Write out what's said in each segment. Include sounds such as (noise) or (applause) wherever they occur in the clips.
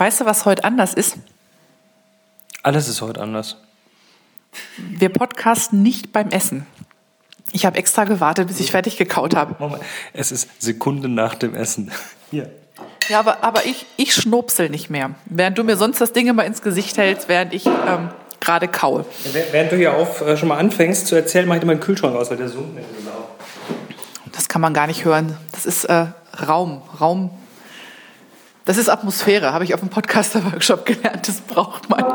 Weißt du, was heute anders ist? Alles ist heute anders. Wir podcasten nicht beim Essen. Ich habe extra gewartet, bis ich fertig gekaut habe. Moment, es ist Sekunden nach dem Essen. (laughs) Hier. Ja, aber, aber ich, ich schnupsel nicht mehr. Während du mir sonst das Ding immer ins Gesicht hältst, während ich ähm, gerade kaue. Während du hier auf äh, schon mal anfängst zu erzählen, mach ich dir mal den Kühlschrank aus, weil der zoomt nicht genau. Das kann man gar nicht hören. Das ist äh, Raum, Raum. Das ist Atmosphäre, habe ich auf dem Podcaster-Workshop gelernt. Das braucht man. (laughs)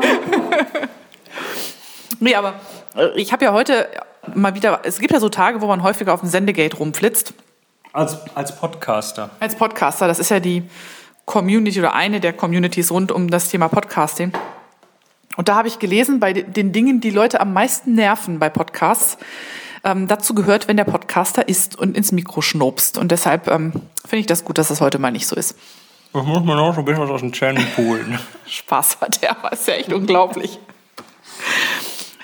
nee, aber äh, ich habe ja heute mal wieder, es gibt ja so Tage, wo man häufiger auf dem Sendegate rumflitzt. Als, als Podcaster. Als Podcaster, das ist ja die Community oder eine der Communities rund um das Thema Podcasting. Und da habe ich gelesen, bei den Dingen, die Leute am meisten nerven bei Podcasts, ähm, dazu gehört, wenn der Podcaster isst und ins Mikro schnobst. Und deshalb ähm, finde ich das gut, dass das heute mal nicht so ist. Das muss man auch so ein bisschen was aus dem Channel poolen. (laughs) Spaß hat der, aber ist ja echt unglaublich.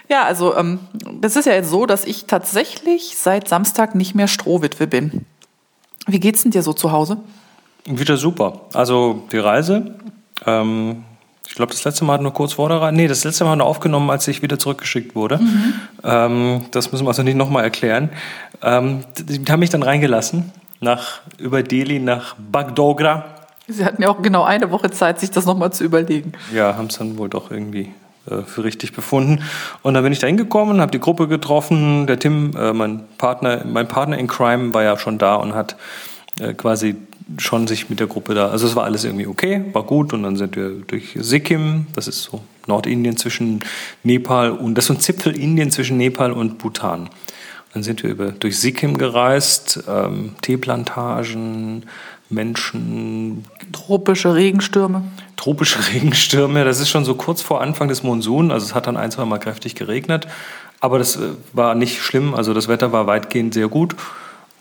Ja, also ähm, das ist ja jetzt so, dass ich tatsächlich seit Samstag nicht mehr Strohwitwe bin. Wie geht's denn dir so zu Hause? Wieder super. Also die Reise, ähm, ich glaube, das letzte Mal nur kurz vor der Reise, nee, das letzte Mal nur aufgenommen, als ich wieder zurückgeschickt wurde. Mhm. Ähm, das müssen wir also nicht nochmal erklären. Ähm, die haben mich dann reingelassen, nach, über Delhi nach Bagdogra. Sie hatten ja auch genau eine Woche Zeit, sich das nochmal zu überlegen. Ja, haben es dann wohl doch irgendwie äh, für richtig befunden. Und dann bin ich da hingekommen, habe die Gruppe getroffen. Der Tim, äh, mein Partner, mein Partner in Crime, war ja schon da und hat äh, quasi schon sich mit der Gruppe da. Also es war alles irgendwie okay, war gut. Und dann sind wir durch Sikkim, das ist so Nordindien zwischen Nepal und das ist so ein Zipfel Indien zwischen Nepal und Bhutan. Dann sind wir über, durch Sikkim gereist, ähm, Teeplantagen, Menschen. Tropische Regenstürme. Tropische (laughs) Regenstürme, das ist schon so kurz vor Anfang des Monsun. Also es hat dann ein, zwei Mal kräftig geregnet. Aber das äh, war nicht schlimm. Also das Wetter war weitgehend sehr gut.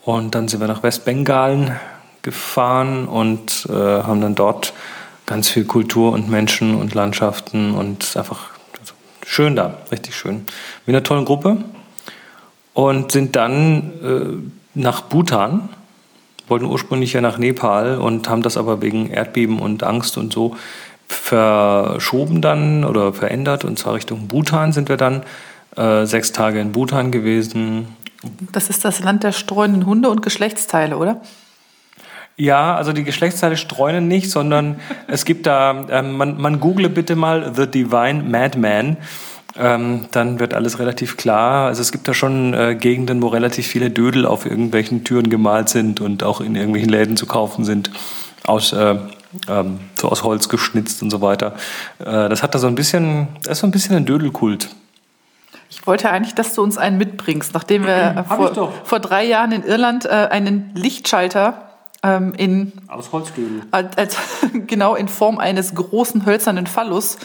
Und dann sind wir nach Westbengalen gefahren und äh, haben dann dort ganz viel Kultur und Menschen und Landschaften und einfach schön da, richtig schön. Mit einer tollen Gruppe. Und sind dann äh, nach Bhutan wollten ursprünglich ja nach Nepal und haben das aber wegen Erdbeben und Angst und so verschoben dann oder verändert. Und zwar Richtung Bhutan sind wir dann äh, sechs Tage in Bhutan gewesen. Das ist das Land der streunenden Hunde und Geschlechtsteile, oder? Ja, also die Geschlechtsteile streunen nicht, sondern (laughs) es gibt da, äh, man, man google bitte mal The Divine Madman ähm, dann wird alles relativ klar. Also es gibt da schon äh, Gegenden, wo relativ viele Dödel auf irgendwelchen Türen gemalt sind und auch in irgendwelchen Läden zu kaufen sind, aus, äh, ähm, so aus Holz geschnitzt und so weiter. Äh, das hat da so ein bisschen, das ist so ein bisschen ein Dödelkult. Ich wollte eigentlich, dass du uns einen mitbringst, nachdem wir vor, vor, drei Jahren in Irland äh, einen Lichtschalter ähm, in aus Holzdödel als, (laughs) genau in Form eines großen hölzernen Phallus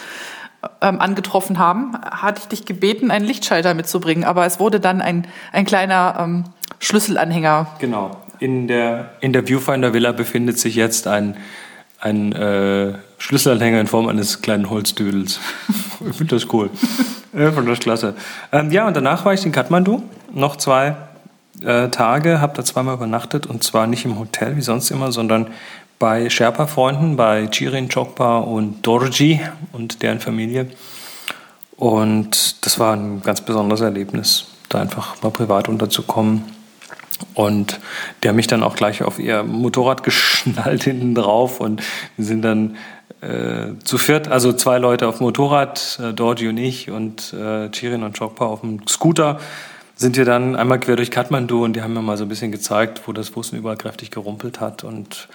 ähm, angetroffen haben, hatte ich dich gebeten, einen Lichtschalter mitzubringen. Aber es wurde dann ein, ein kleiner ähm, Schlüsselanhänger. Genau. In der, in der Viewfinder Villa befindet sich jetzt ein, ein äh, Schlüsselanhänger in Form eines kleinen Holzdödels. (laughs) ich finde das cool. ich finde das klasse. Ähm, ja, und danach war ich in Kathmandu. Noch zwei äh, Tage, habe da zweimal übernachtet und zwar nicht im Hotel wie sonst immer, sondern bei Sherpa-Freunden, bei Chirin Chokpa und Dorji und deren Familie. Und das war ein ganz besonderes Erlebnis, da einfach mal privat unterzukommen. Und der mich dann auch gleich auf ihr Motorrad (laughs) geschnallt hinten drauf und wir sind dann äh, zu viert, also zwei Leute auf dem Motorrad, äh, Dorji und ich und äh, Chirin und Chokpa auf dem Scooter sind wir dann einmal quer durch Kathmandu und die haben mir mal so ein bisschen gezeigt, wo das Bussen überall kräftig gerumpelt hat und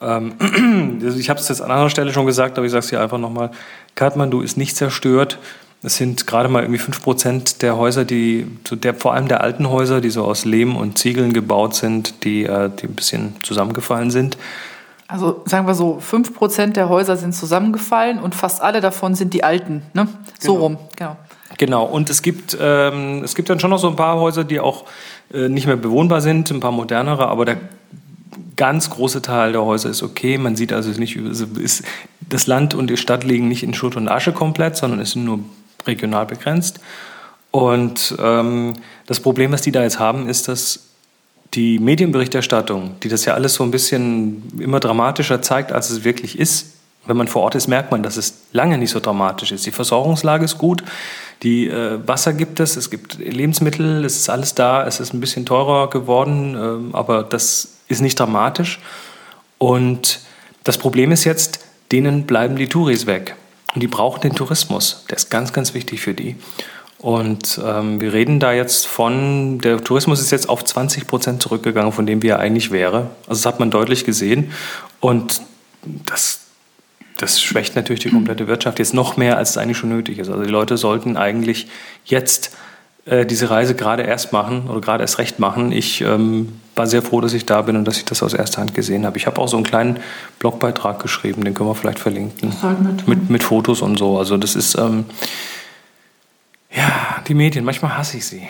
ähm, (clears throat) also ich habe es jetzt an anderer Stelle schon gesagt, aber ich sage es hier einfach nochmal. Kathmandu ist nicht zerstört. Es sind gerade mal irgendwie fünf Prozent der Häuser, die, der, vor allem der alten Häuser, die so aus Lehm und Ziegeln gebaut sind, die, äh, die ein bisschen zusammengefallen sind. Also sagen wir so, fünf Prozent der Häuser sind zusammengefallen und fast alle davon sind die alten. Ne? So genau. rum, genau. Genau, und es gibt, ähm, es gibt dann schon noch so ein paar Häuser, die auch äh, nicht mehr bewohnbar sind, ein paar modernere, aber der ganz große Teil der Häuser ist okay. Man sieht also nicht, ist, das Land und die Stadt liegen nicht in Schutt und Asche komplett, sondern es sind nur regional begrenzt. Und ähm, das Problem, was die da jetzt haben, ist, dass die Medienberichterstattung, die das ja alles so ein bisschen immer dramatischer zeigt, als es wirklich ist, Wenn man vor Ort ist, merkt man, dass es lange nicht so dramatisch ist. Die Versorgungslage ist gut, die äh, Wasser gibt es, es gibt Lebensmittel, es ist alles da, es ist ein bisschen teurer geworden, äh, aber das ist nicht dramatisch. Und das Problem ist jetzt, denen bleiben die Touris weg. Und die brauchen den Tourismus. Der ist ganz, ganz wichtig für die. Und ähm, wir reden da jetzt von, der Tourismus ist jetzt auf 20 Prozent zurückgegangen, von dem wie er eigentlich wäre. Also das hat man deutlich gesehen. Und das, das schwächt natürlich die komplette Wirtschaft jetzt noch mehr, als es eigentlich schon nötig ist. Also die Leute sollten eigentlich jetzt äh, diese Reise gerade erst machen oder gerade erst recht machen. Ich ähm, war sehr froh, dass ich da bin und dass ich das aus erster Hand gesehen habe. Ich habe auch so einen kleinen Blogbeitrag geschrieben, den können wir vielleicht verlinken. Mit, mit Fotos und so. Also das ist... Ähm, ja, die Medien, manchmal hasse ich sie.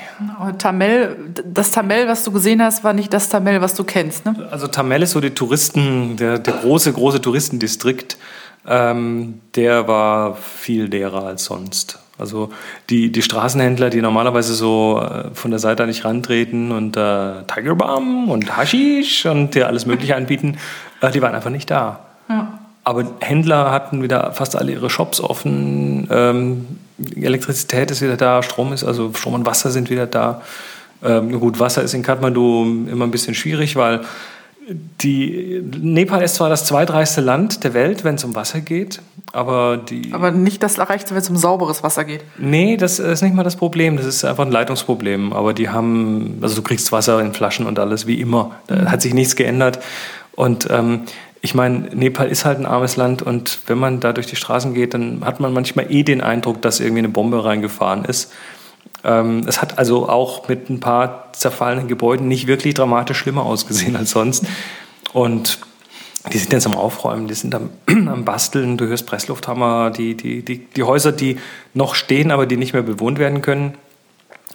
Tamel, das Tamel, was du gesehen hast, war nicht das Tamel, was du kennst, ne? Also Tamel ist so die Touristen, der, der große, große Touristendistrikt. Ähm, der war viel leerer als sonst. Also die, die Straßenhändler, die normalerweise so äh, von der Seite nicht rantreten und äh, Tiger Balm und Hashish und dir alles Mögliche anbieten, äh, die waren einfach nicht da. Ja. Aber Händler hatten wieder fast alle ihre Shops offen. Ähm, Elektrizität ist wieder da, Strom ist, also Strom und Wasser sind wieder da. Ähm, gut, Wasser ist in Kathmandu immer ein bisschen schwierig, weil die, Nepal ist zwar das zweitreichste Land der Welt, wenn es um Wasser geht, aber die. Aber nicht das reichste, wenn es um sauberes Wasser geht. Nee, das ist nicht mal das Problem. Das ist einfach ein Leitungsproblem. Aber die haben, also du kriegst Wasser in Flaschen und alles wie immer. Da hat sich nichts geändert. Und ähm, ich meine, Nepal ist halt ein armes Land und wenn man da durch die Straßen geht, dann hat man manchmal eh den Eindruck, dass irgendwie eine Bombe reingefahren ist. Ähm, es hat also auch mit ein paar zerfallenen Gebäuden nicht wirklich dramatisch schlimmer ausgesehen als sonst. Und die sind jetzt am Aufräumen, die sind am, (clears throat) am Basteln, du hörst Presslufthammer, die, die, die, die Häuser, die noch stehen, aber die nicht mehr bewohnt werden können,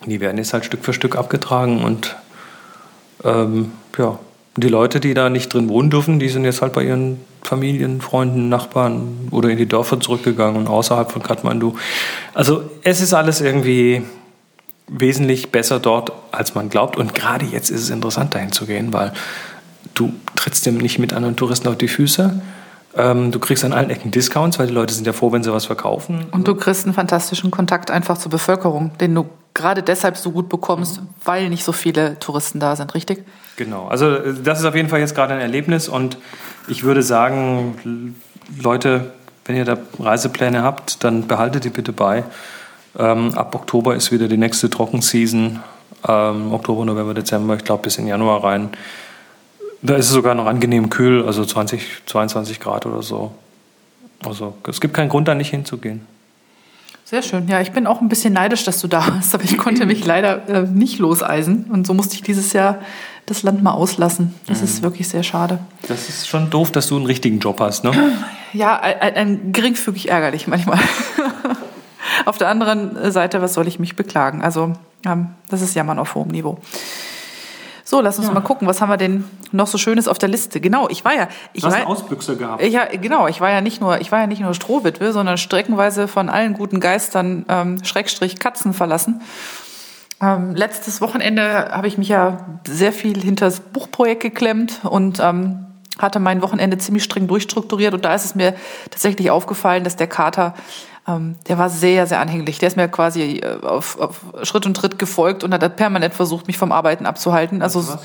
die werden jetzt halt Stück für Stück abgetragen und ähm, ja, die Leute, die da nicht drin wohnen dürfen, die sind jetzt halt bei ihren Familien, Freunden, Nachbarn oder in die Dörfer zurückgegangen und außerhalb von Kathmandu. Also es ist alles irgendwie wesentlich besser dort, als man glaubt. Und gerade jetzt ist es interessant, dahin zu gehen, weil du trittst dem nicht mit anderen Touristen auf die Füße. Ähm, du kriegst an allen Ecken Discounts, weil die Leute sind ja froh, wenn sie was verkaufen. Und du kriegst einen fantastischen Kontakt einfach zur Bevölkerung, den du gerade deshalb so gut bekommst, mhm. weil nicht so viele Touristen da sind, richtig? Genau. Also äh, das ist auf jeden Fall jetzt gerade ein Erlebnis und ich würde sagen, Leute, wenn ihr da Reisepläne habt, dann behaltet die bitte bei. Ähm, ab Oktober ist wieder die nächste Trockenseason. Ähm, Oktober, November, Dezember, ich glaube bis in Januar rein. Da ist es sogar noch angenehm kühl, also 20, 22 Grad oder so. Also es gibt keinen Grund, da nicht hinzugehen. Sehr schön. Ja, ich bin auch ein bisschen neidisch, dass du da warst, aber ich konnte mich leider äh, nicht loseisen. Und so musste ich dieses Jahr das Land mal auslassen. Das mhm. ist wirklich sehr schade. Das ist schon doof, dass du einen richtigen Job hast, ne? Ja, ein, ein geringfügig ärgerlich manchmal. (laughs) auf der anderen Seite, was soll ich mich beklagen? Also, ähm, das ist Jammern auf hohem Niveau. So, lass uns ja. mal gucken, was haben wir denn noch so Schönes auf der Liste? Genau, ich war ja, ich du hast war, Ausbüchse gehabt. Ich, ja, genau, ich war ja nicht nur, ich war ja nicht nur Strohwitwe, sondern streckenweise von allen guten Geistern ähm, Schrägstrich Katzen verlassen. Ähm, letztes Wochenende habe ich mich ja sehr viel hinter das Buchprojekt geklemmt und ähm, hatte mein Wochenende ziemlich streng durchstrukturiert und da ist es mir tatsächlich aufgefallen, dass der Kater ähm, der war sehr, sehr anhänglich. Der ist mir quasi äh, auf, auf Schritt und Tritt gefolgt und hat permanent versucht, mich vom Arbeiten abzuhalten. Also, also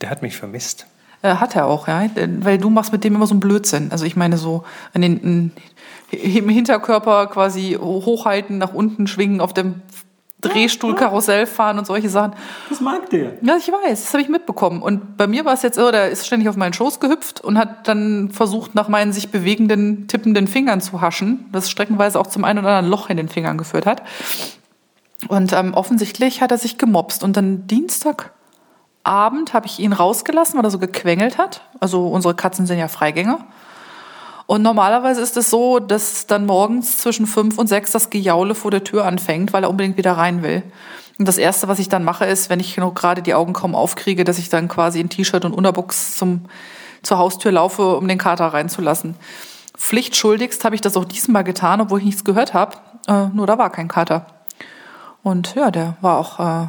der hat mich vermisst. Äh, hat er auch, ja. Weil du machst mit dem immer so einen Blödsinn. Also ich meine so an den, im Hinterkörper quasi hochhalten, nach unten schwingen, auf dem Drehstuhl, Karussell fahren und solche Sachen. Das mag der. Ja, ich weiß, das habe ich mitbekommen. Und bei mir war es jetzt so, der ist ständig auf meinen Schoß gehüpft und hat dann versucht, nach meinen sich bewegenden, tippenden Fingern zu haschen, was streckenweise auch zum einen oder anderen Loch in den Fingern geführt hat. Und ähm, offensichtlich hat er sich gemobst. Und dann Dienstagabend habe ich ihn rausgelassen, weil er so gequengelt hat. Also unsere Katzen sind ja Freigänger. Und normalerweise ist es so, dass dann morgens zwischen fünf und sechs das Gejaule vor der Tür anfängt, weil er unbedingt wieder rein will. Und das Erste, was ich dann mache, ist, wenn ich noch gerade die Augen kaum aufkriege, dass ich dann quasi in T-Shirt und Unterbuchs zum, zur Haustür laufe, um den Kater reinzulassen. Pflichtschuldigst habe ich das auch diesmal getan, obwohl ich nichts gehört habe. Äh, nur da war kein Kater. Und ja, der war auch äh,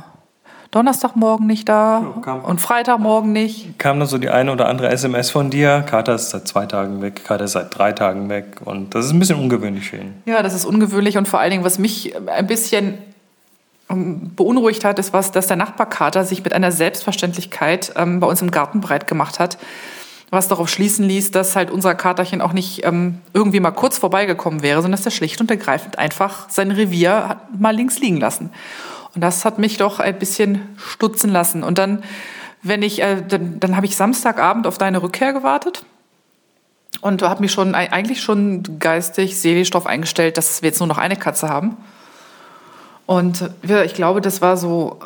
Donnerstagmorgen nicht da Ja, kam- und Freitagmorgen nicht. Kam dann so die eine oder andere SMS von dir. Kater ist seit zwei Tagen weg, Kater ist seit drei Tagen weg. Und das ist ein bisschen ungewöhnlich für ihn. Ja, das ist ungewöhnlich und vor allen Dingen, was mich ein bisschen ähm, beunruhigt hat, ist was, dass der Nachbarkater sich mit einer Selbstverständlichkeit ähm, bei uns im Garten breit gemacht hat, was darauf schließen ließ, dass halt unser Katerchen auch nicht ähm, irgendwie mal kurz vorbeigekommen wäre, sondern dass er schlicht und ergreifend einfach sein Revier hat mal links liegen lassen. Und das hat mich doch ein bisschen stutzen lassen. Und dann, wenn ich, äh, dann, dann habe ich Samstagabend auf deine Rückkehr gewartet und habe mich schon eigentlich schon geistig, seelisch darauf eingestellt, dass wir jetzt nur noch eine Katze haben. Und ich glaube, das war so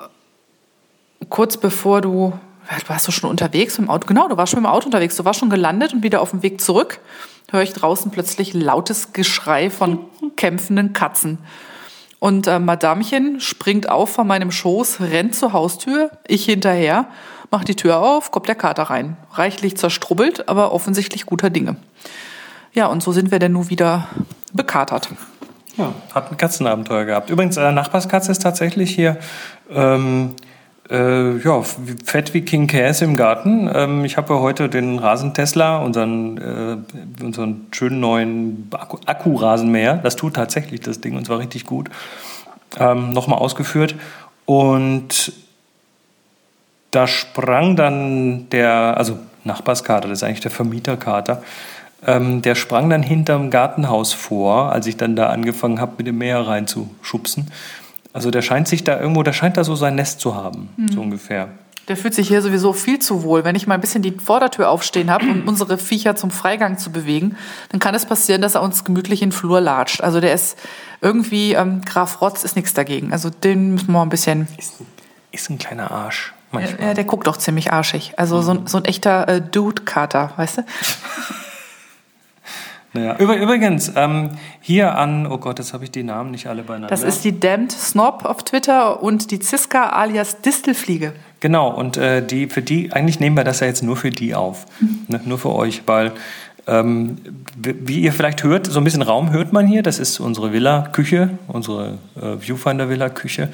kurz bevor du, du warst du schon unterwegs im Auto, genau, du warst schon im Auto unterwegs, du warst schon gelandet und wieder auf dem Weg zurück, höre ich draußen plötzlich lautes Geschrei von (laughs) kämpfenden Katzen. Und äh, Madamchen springt auf von meinem Schoß, rennt zur Haustür, ich hinterher, mach die Tür auf, kommt der Kater rein. Reichlich zerstrubbelt, aber offensichtlich guter Dinge. Ja, und so sind wir denn nun wieder bekatert. Ja, hat ein Katzenabenteuer gehabt. Übrigens, äh, Nachbarskatze ist tatsächlich hier ähm, äh, ja, fett wie King Käse im Garten. Ähm, ich habe ja heute den Rasentesla, unseren, äh, unseren schönen neuen Akku- Akkurasenmäher, das tut tatsächlich das Ding und zwar richtig gut, ähm, nochmal ausgeführt. Und da sprang dann der, also Nachbarskater, das ist eigentlich der Vermieterkater, ähm, der sprang dann hinterm Gartenhaus vor, als ich dann da angefangen habe, mit dem Mäher reinzuschubsen. Also der scheint sich da irgendwo, der scheint da so sein Nest zu haben, so ungefähr. Der fühlt sich hier sowieso viel zu wohl. Wenn ich mal ein bisschen die Vordertür aufstehen habe, um (clears throat) unsere Viecher zum Freigang zu bewegen, dann kann es passieren, dass er uns gemütlich in den Flur latscht. Also der ist irgendwie, ähm, Graf Rotz ist nichts dagegen. Also den müssen wir ein bisschen... Ist, ist ein kleiner Arsch manchmal. Ja, der guckt doch ziemlich arschig. Also so, ein- so ein echter äh, Dude-Kater, weißt du? (laughs) Naja. Über, übrigens, ähm, hier an, oh Gott, jetzt habe ich die Namen nicht alle beieinander. Das ist die Damned Snob auf Twitter und die Ziska alias Distelfliege. Genau, und äh, die, für die, eigentlich nehmen wir das ja jetzt nur für die auf. Ne, nur für euch, weil, ähm, wie wie ihr vielleicht hört, so ein bisschen Raum hört man hier. Das ist unsere Villa-Küche, unsere äh, Viewfinder-Villa-Küche.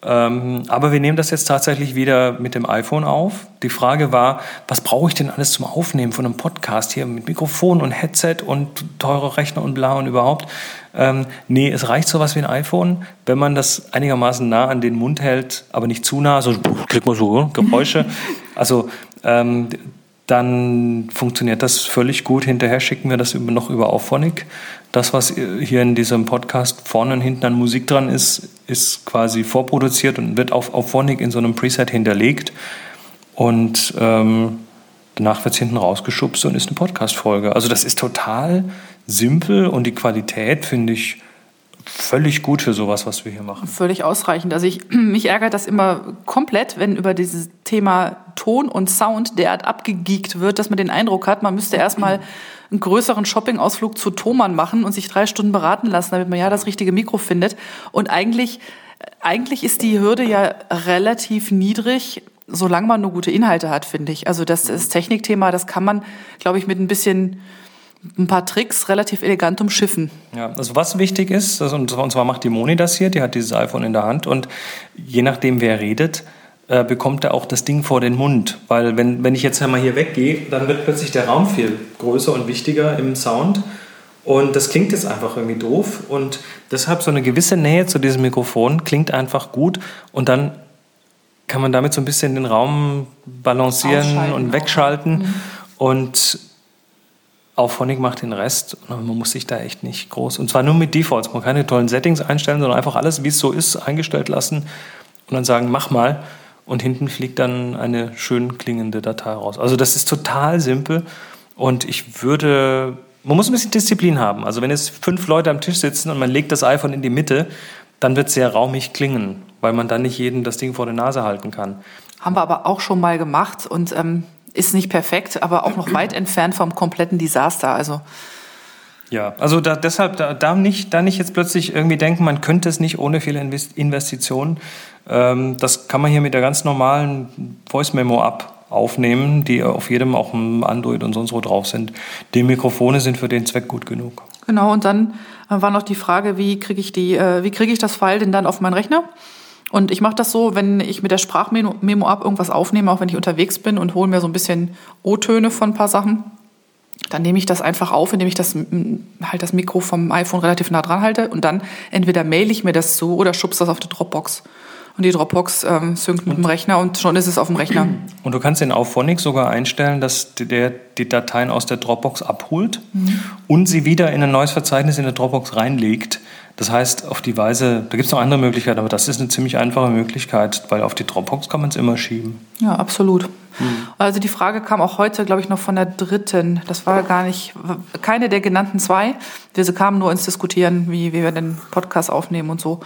Ähm, aber wir nehmen das jetzt tatsächlich wieder mit dem iPhone auf. Die Frage war, was brauche ich denn alles zum Aufnehmen von einem Podcast hier mit Mikrofon und Headset und teure Rechner und bla und überhaupt? Ähm, nee, es reicht sowas wie ein iPhone, wenn man das einigermaßen nah an den Mund hält, aber nicht zu nah, so kriegt man so Geräusche. (laughs) Also ähm, dann funktioniert das völlig gut. Hinterher schicken wir das noch über Auphonic. Das, was hier in diesem Podcast vorne und hinten an Musik dran ist, ist quasi vorproduziert und wird auf Auphonic in so einem Preset hinterlegt. Und ähm, danach wird es hinten rausgeschubst und ist eine Podcast-Folge. Also das ist total simpel und die Qualität finde ich völlig gut für sowas, was wir hier machen. Völlig ausreichend. Also ich, (clears throat) mich ärgert das immer komplett, wenn über dieses Thema Ton und Sound derart abgegeekt wird, dass man den Eindruck hat, man müsste erstmal einen größeren Shoppingausflug zu Thomann machen und sich drei Stunden beraten lassen, damit man ja das richtige Mikro findet. Und eigentlich, eigentlich ist die Hürde ja relativ niedrig, solange man nur gute Inhalte hat, finde ich. Also das, das Technikthema, das kann man, glaube ich, mit ein bisschen ein paar Tricks relativ elegant umschiffen. Ja, also was wichtig ist, und zwar macht die Moni das hier, die hat dieses iPhone in der Hand und je nachdem, wer redet, äh, bekommt er auch das Ding vor den Mund. Weil wenn, wenn ich jetzt einmal hier weggehe, dann wird plötzlich der Raum viel größer und wichtiger im Sound. Und das klingt jetzt einfach irgendwie doof. Und deshalb so eine gewisse Nähe zu diesem Mikrofon klingt einfach gut. Und dann kann man damit so ein bisschen den Raum balancieren und wegschalten. Und Auphonic macht den Rest und man muss sich da echt nicht groß. Und zwar nur mit Defaults. Man kann keine tollen Settings einstellen, sondern einfach alles, wie es so ist, eingestellt lassen und dann sagen, mach mal. Und hinten fliegt dann eine schön klingende Datei raus. Also das ist total simpel und ich würde, man muss ein bisschen Disziplin haben. Also wenn jetzt fünf Leute am Tisch sitzen und man legt das iPhone in die Mitte, dann wird es sehr raumig klingen, weil man dann nicht jedem das Ding vor der Nase halten kann. Haben wir aber auch schon mal gemacht und ähm, ist nicht perfekt, aber auch noch weit entfernt vom kompletten Desaster. Also Ja, also da, deshalb da, da, nicht, da nicht jetzt plötzlich irgendwie denken, man könnte es nicht ohne viele Invest- Investitionen. Ähm, das kann man hier mit der ganz normalen Voice Memo App aufnehmen, die auf jedem auch im Android und sonst wo drauf sind. Die Mikrofone sind für den Zweck gut genug. genau, und dann äh, war noch die Frage, wie kriege ich die, äh, wie ich das File denn dann auf meinen Rechner? Und ich mache das so, wenn ich mit der Sprachmemo-App irgendwas aufnehme, auch wenn ich unterwegs bin und hole mir so ein bisschen O-Töne von ein paar Sachen, dann nehme ich das einfach auf, indem ich das, halt das Mikro vom iPhone relativ nah dran halte und dann entweder mail ich mir das zu oder schubse das auf die Dropbox. Und die Dropbox ähm, synkt mit dem Rechner und schon ist es auf dem Rechner. Und du kannst in Auphonic sogar einstellen, dass der die Dateien aus der Dropbox abholt mhm. und sie wieder in ein neues Verzeichnis in der Dropbox reinlegt. Das heißt, auf die Weise, da gibt es noch andere Möglichkeiten, aber das ist eine ziemlich einfache Möglichkeit, weil auf die Dropbox kann man es immer schieben. Ja, absolut. Mhm. Also die Frage kam auch heute, glaube ich, noch von der dritten. Das war gar nicht, keine der genannten zwei. Diese kamen nur ins Diskutieren, wie, wie wir den Podcast aufnehmen und so.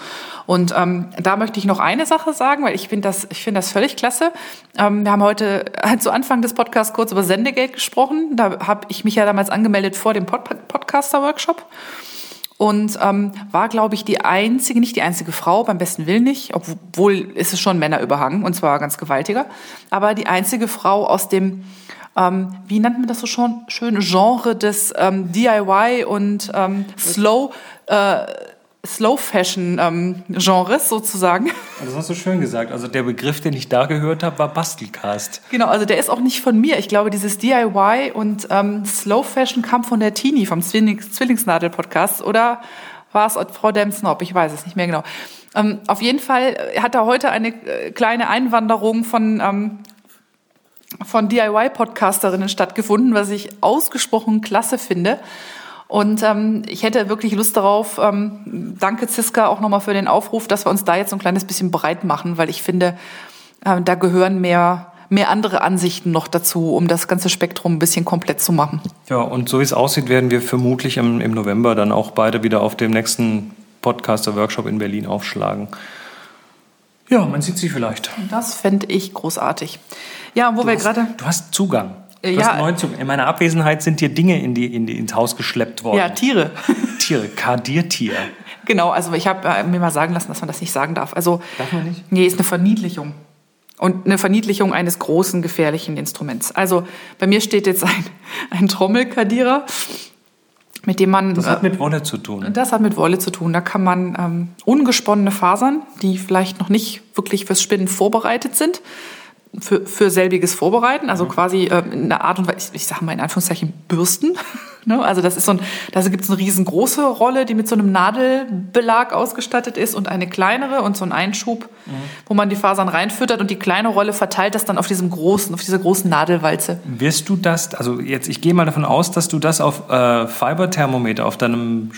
Und ähm, da möchte ich noch eine Sache sagen, weil ich finde das, ich finde das völlig klasse. Ähm, wir haben heute zu Anfang des Podcasts kurz über Sendegeld gesprochen. Da habe ich mich ja damals angemeldet vor dem Pod Podcaster-Workshop und ähm, war, glaube ich, die einzige, nicht die einzige Frau, beim besten Willen nicht, obwohl ist es schon Männer überhangen und zwar ganz gewaltiger, aber die einzige Frau aus dem, ähm, wie nannte man das so schon schön, Genre des ähm, DIY und ähm, Slow, äh, Slow Fashion ähm, Genres sozusagen. Das hast du schön gesagt. Also der Begriff, den ich da gehört habe, war Bastelcast. Genau, also der ist auch nicht von mir. Ich glaube, dieses DIY und ähm, Slow Fashion kam von der Tini vom Zwillings Zwillingsnadel-Podcast oder war es Frau Demsnob? Ich weiß es nicht mehr genau. Ähm, auf jeden Fall hat da heute eine äh, kleine Einwanderung von ähm, von DIY-Podcasterinnen stattgefunden, was ich ausgesprochen klasse finde. Und ähm, ich hätte wirklich Lust darauf, ähm, danke Ziska auch nochmal für den Aufruf, dass wir uns da jetzt ein kleines bisschen breit machen, weil ich finde, äh, da gehören mehr mehr andere Ansichten noch dazu, um das ganze Spektrum ein bisschen komplett zu machen. Ja, und so wie es aussieht, werden wir vermutlich im, im November dann auch beide wieder auf dem nächsten Podcaster-Workshop in Berlin aufschlagen. Ja, man sieht sie vielleicht. Das fände ich großartig. Ja, wo du wir gerade. Du hast Zugang. Du ja. hast In meiner Abwesenheit sind dir Dinge in die, in die, ins Haus geschleppt worden. Ja, Tiere. (laughs) Tiere, Kardiertier. Genau, also ich habe äh, mir mal sagen lassen, dass man das nicht sagen darf. Also, darf man nicht? Nee, ist eine Verniedlichung. Und eine Verniedlichung eines großen, gefährlichen Instruments. Also bei mir steht jetzt ein, (laughs) ein Trommelkadierer, mit dem man. Das hat mit Wolle zu tun. Das hat mit Wolle zu tun. Da kann man ähm, ungesponnene Fasern, die vielleicht noch nicht wirklich fürs Spinnen vorbereitet sind, für, für selbiges vorbereiten, also mhm. quasi äh, in einer Art und Weise, ich, ich sage mal in Anführungszeichen Bürsten. (laughs) ne? Also das ist so ein, da gibt es eine riesengroße Rolle, die mit so einem Nadelbelag ausgestattet ist und eine kleinere und so einen Einschub, mhm. wo man die Fasern reinfüttert und die kleine Rolle verteilt das dann auf diesem großen, auf dieser großen Nadelwalze. Wirst du das, also jetzt, ich gehe mal davon aus, dass du das auf äh, Fiber-Thermometer, auf deinem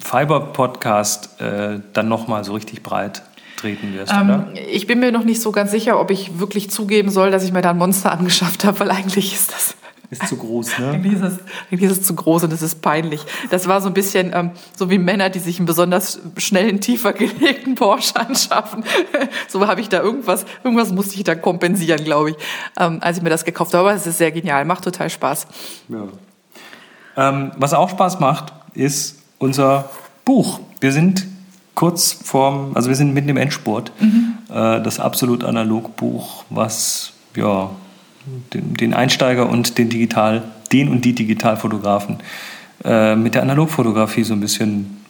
Fiber-Podcast äh, dann nochmal so richtig breit treten wirst, ähm, oder? Ich bin mir noch nicht so ganz sicher, ob ich wirklich zugeben soll, dass ich mir da ein Monster angeschafft habe, weil eigentlich ist das ist zu groß, ne? (laughs) Eigentlich ist, es, eigentlich ist es zu groß und es ist peinlich. Das war so ein bisschen ähm, so wie Männer, die sich einen besonders schnellen, tiefer gelegten Porsche (laughs) anschaffen. so habe ich da irgendwas, irgendwas musste ich da kompensieren, glaube ich, ähm, als ich mir das gekauft habe. Aber es ist sehr genial, macht total Spaß. Ja. Ähm, was auch Spaß macht, ist unser Buch. Wir sind kurz vorm, also wir sind mitten im Endspurt. Mhm. Äh, das absolut analog Buch, was ja den, den, Einsteiger und den Digital, den und die Digitalfotografen äh, mit der Analogfotografie so ein bisschen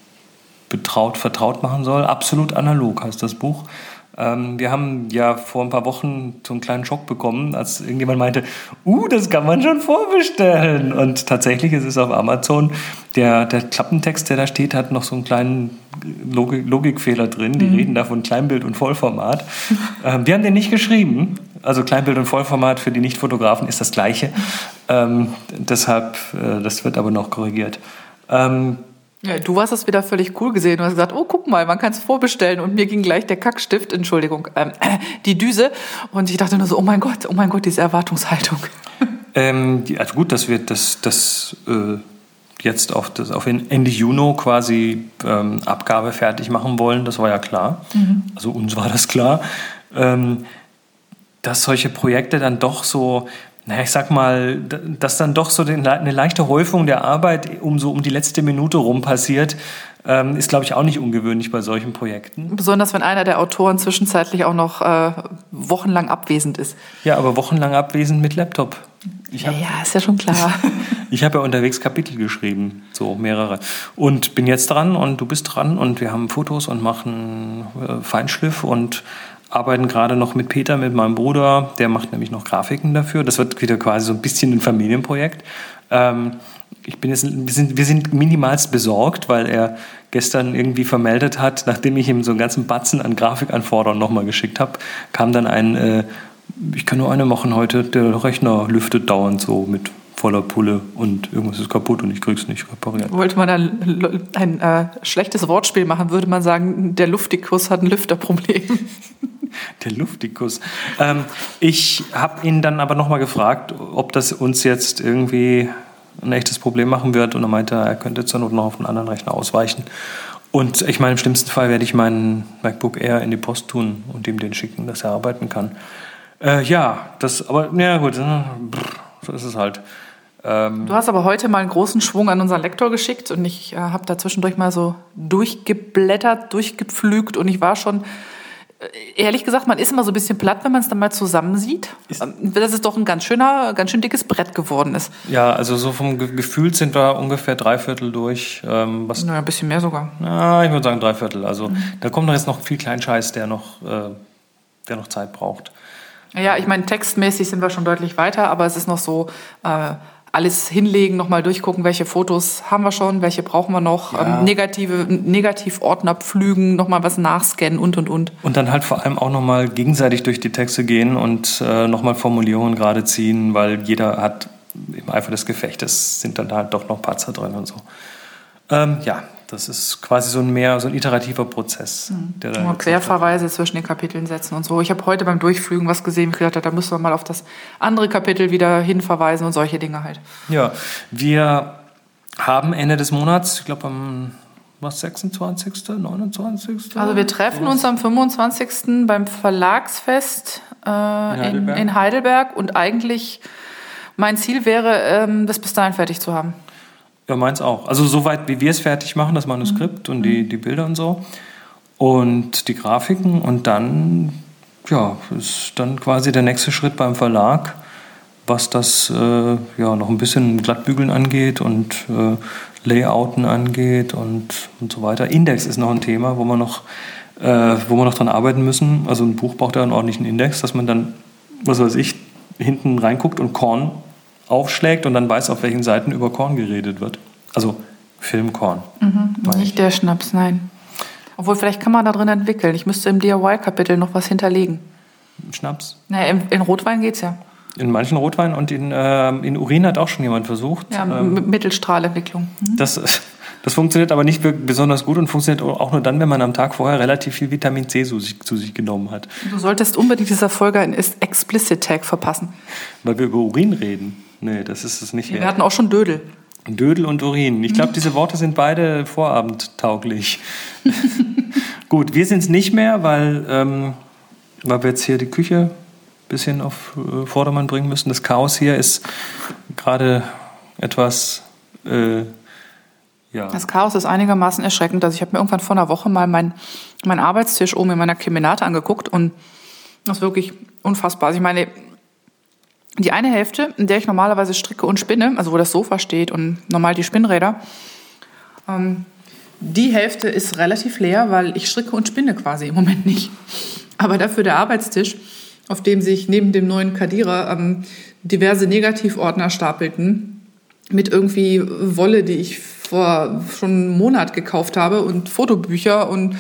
betraut, vertraut machen soll. Absolut analog heißt das Buch. Ähm, wir haben ja vor ein paar Wochen so einen kleinen Schock bekommen, als irgendjemand meinte, uh, das kann man schon vorbestellen. Und tatsächlich ist es auf Amazon. Der, der Klappentext, der da steht, hat noch so einen kleinen Logik, Logikfehler drin. Die mhm. reden da von Kleinbild und Vollformat. (laughs) ähm, wir haben den nicht geschrieben. Also Kleinbild und Vollformat für die Nicht-Fotografen ist das gleiche. Ähm, deshalb, äh, das wird aber noch korrigiert. Ähm, ja, du hast das wieder völlig cool gesehen. Du hast gesagt, oh, guck mal, man kann es vorbestellen. Und mir ging gleich der Kackstift, Entschuldigung, ähm, (clears throat) die Düse. Und ich dachte nur so, oh mein Gott, oh mein Gott, diese Erwartungshaltung. (laughs) Ähm, also gut, dass wir das, das äh, jetzt auf, das, auf Ende Juni quasi ähm, Abgabe fertig machen wollen, das war ja klar. Mhm. Also uns war das klar. Ähm, dass solche Projekte dann doch so naja, ich sag mal, dass dann doch so eine leichte Häufung der Arbeit um so um die letzte Minute rum passiert, ähm, ist, glaube ich, auch nicht ungewöhnlich bei solchen Projekten. Besonders wenn einer der Autoren zwischenzeitlich auch noch äh, wochenlang abwesend ist. Ja, aber wochenlang abwesend mit Laptop. Ich ja, ja, ist ja schon klar. (laughs) Ich habe ja unterwegs Kapitel geschrieben, so mehrere. Und bin jetzt dran und du bist dran und wir haben Fotos und machen äh, Feinschliff und arbeiten gerade noch mit Peter, mit meinem Bruder. Der macht nämlich noch Grafiken dafür. Das wird wieder quasi so ein bisschen ein Familienprojekt. Ähm, ich bin jetzt, wir sind, wir sind minimalst besorgt, weil er gestern irgendwie vermeldet hat, nachdem ich ihm so einen ganzen Batzen an Grafikanforderungen nochmal geschickt habe, kam dann ein, äh, ich kann nur eine machen heute, der Rechner lüftet dauernd so mit voller Pulle und irgendwas ist kaputt und ich krieg's nicht repariert. Wollte man dann ein äh, schlechtes Wortspiel machen, würde man sagen, der Luftikus hat ein Lüfterproblem. (laughs) Der Luftikus. Ähm, ich habe ihn dann aber nochmal gefragt, ob das uns jetzt irgendwie ein echtes Problem machen wird. Und er meinte, er könnte zur Not noch auf einen anderen Rechner ausweichen. Und ich meine, im schlimmsten Fall werde ich meinen MacBook Air in die Post tun und ihm den schicken, dass er arbeiten kann. Äh, ja, das, aber, ja gut, äh, so ist es halt. Ähm, du hast aber heute mal einen großen Schwung an unseren Lektor geschickt und ich äh, habe da zwischendurch mal so durchgeblättert, durchgepflügt und ich war schon ehrlich gesagt, man ist immer so ein bisschen platt, wenn man es dann mal zusammen sieht. Dass es doch ein ganz schöner, ganz schön dickes Brett geworden ist. Ja, also so vom Gefühl sind wir ungefähr drei Viertel durch. Ähm, was naja, ein bisschen mehr sogar. Ja, ich würde sagen drei Viertel. Also mhm. da kommt noch jetzt noch viel Kleinscheiß, der noch, äh, der noch Zeit braucht. Ja, ich meine, textmäßig sind wir schon deutlich weiter, aber es ist noch so, äh, alles hinlegen, nochmal durchgucken, welche Fotos haben wir schon, welche brauchen wir noch, ja. ähm, negative Negativordner pflügen, nochmal was nachscannen und und und. Und dann halt vor allem auch nochmal gegenseitig durch die Texte gehen und äh, nochmal Formulierungen gerade ziehen, weil jeder hat im Eifer des Gefechtes sind dann halt doch noch Patzer drin und so. Ähm, ja, das ist quasi so ein mehr so ein iterativer Prozess. Mhm. Der da Querverweise zwischen den Kapiteln setzen und so. Ich habe heute beim Durchflügen was gesehen, ich gedacht, da müssen wir mal auf das andere Kapitel wieder hinverweisen und solche Dinge halt. Ja, wir haben Ende des Monats, ich glaube am was 26., 29. Also wir treffen uns am 25. beim Verlagsfest äh, in, Heidelberg. In, in, Heidelberg. und eigentlich mein Ziel wäre, ähm, das bis dahin fertig zu haben. Ja, meins auch. Also soweit, wie wir es fertig machen, das Manuskript mhm. und die, die Bilder und so. Und die Grafiken. Und dann, ja, ist dann quasi der nächste Schritt beim Verlag, was das äh, ja noch ein bisschen Glattbügeln angeht und äh, Layouten angeht und, und so weiter. Index ist noch ein Thema, wo man noch, äh, wo wir noch dran arbeiten müssen. Also ein Buch braucht ja einen ordentlichen Index, dass man dann, was weiß ich, hinten reinguckt und Korn aufschlägt und dann weiß, auf welchen Seiten über Korn geredet wird. Also Filmkorn. Mhm, nicht der Schnaps, nein. Obwohl, vielleicht kann man da drin entwickeln. Ich müsste im DIY-Kapitel noch was hinterlegen. Schnaps? Naja, in, in Rotwein geht's ja. In manchen Rotwein und in, äh, in Urin hat auch schon jemand versucht. Ja, ähm, Mittelstrahlentwicklung. Mhm. Das, (laughs) das funktioniert aber nicht besonders gut und funktioniert auch nur dann, wenn man am Tag vorher relativ viel Vitamin C zu sich, zu sich genommen hat. Du solltest unbedingt dieser Folge einen Explicit Tag verpassen. Weil wir über Urin reden. Nee, das ist es nicht. Wir wert. hatten auch schon Dödel. Dödel und Urin. Ich glaube, diese Worte sind beide vorabendtauglich. (laughs) Gut, wir sind es nicht mehr, weil, ähm, weil wir jetzt hier die Küche ein bisschen auf äh, Vordermann bringen müssen. Das Chaos hier ist gerade etwas. Äh, ja. Das Chaos ist einigermaßen erschreckend. Also ich habe mir irgendwann vor einer Woche mal meinen mein Arbeitstisch oben in meiner Kemenate angeguckt und das ist wirklich unfassbar. Also ich meine, die eine Hälfte, in der ich normalerweise stricke und spinne, also wo das Sofa steht und normal die Spinnräder, ähm, die Hälfte ist relativ leer, weil ich stricke und spinne quasi im Moment nicht. Aber dafür der Arbeitstisch, auf dem sich neben dem neuen Kadira ähm, diverse Negativordner stapelten, mit irgendwie Wolle, die ich vor schon einem Monat gekauft habe und Fotobücher und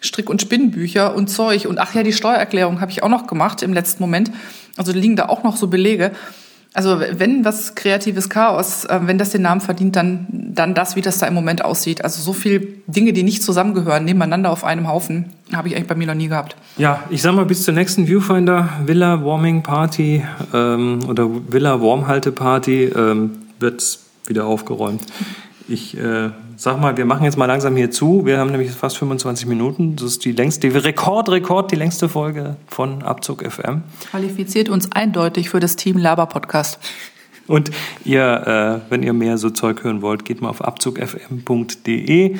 Strick- und Spinnbücher und Zeug. Und ach ja, die Steuererklärung habe ich auch noch gemacht im letzten Moment. Also liegen da auch noch so Belege. Also wenn was kreatives Chaos, äh, wenn das den Namen verdient, dann, dann das, wie das da im Moment aussieht. Also so viele Dinge, die nicht zusammengehören, nebeneinander auf einem Haufen, habe ich eigentlich bei mir noch nie gehabt. Ja, ich sag mal, bis zur nächsten Viewfinder Villa Warming Party ähm, oder Villa Warmhalte Party ähm, wird wieder aufgeräumt. Ich äh, sag mal, wir machen jetzt mal langsam hier zu. Wir haben nämlich fast 25 Minuten. Das ist die längste, die Rekord, Rekord, die längste Folge von Abzug FM. Qualifiziert uns eindeutig für das Team Laber Podcast. Und ihr, äh, wenn ihr mehr so Zeug hören wollt, geht mal auf abzugfm.de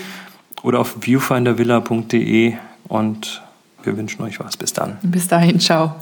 oder auf viewfindervilla.de und wir wünschen euch was. Bis dann. Bis dahin, ciao.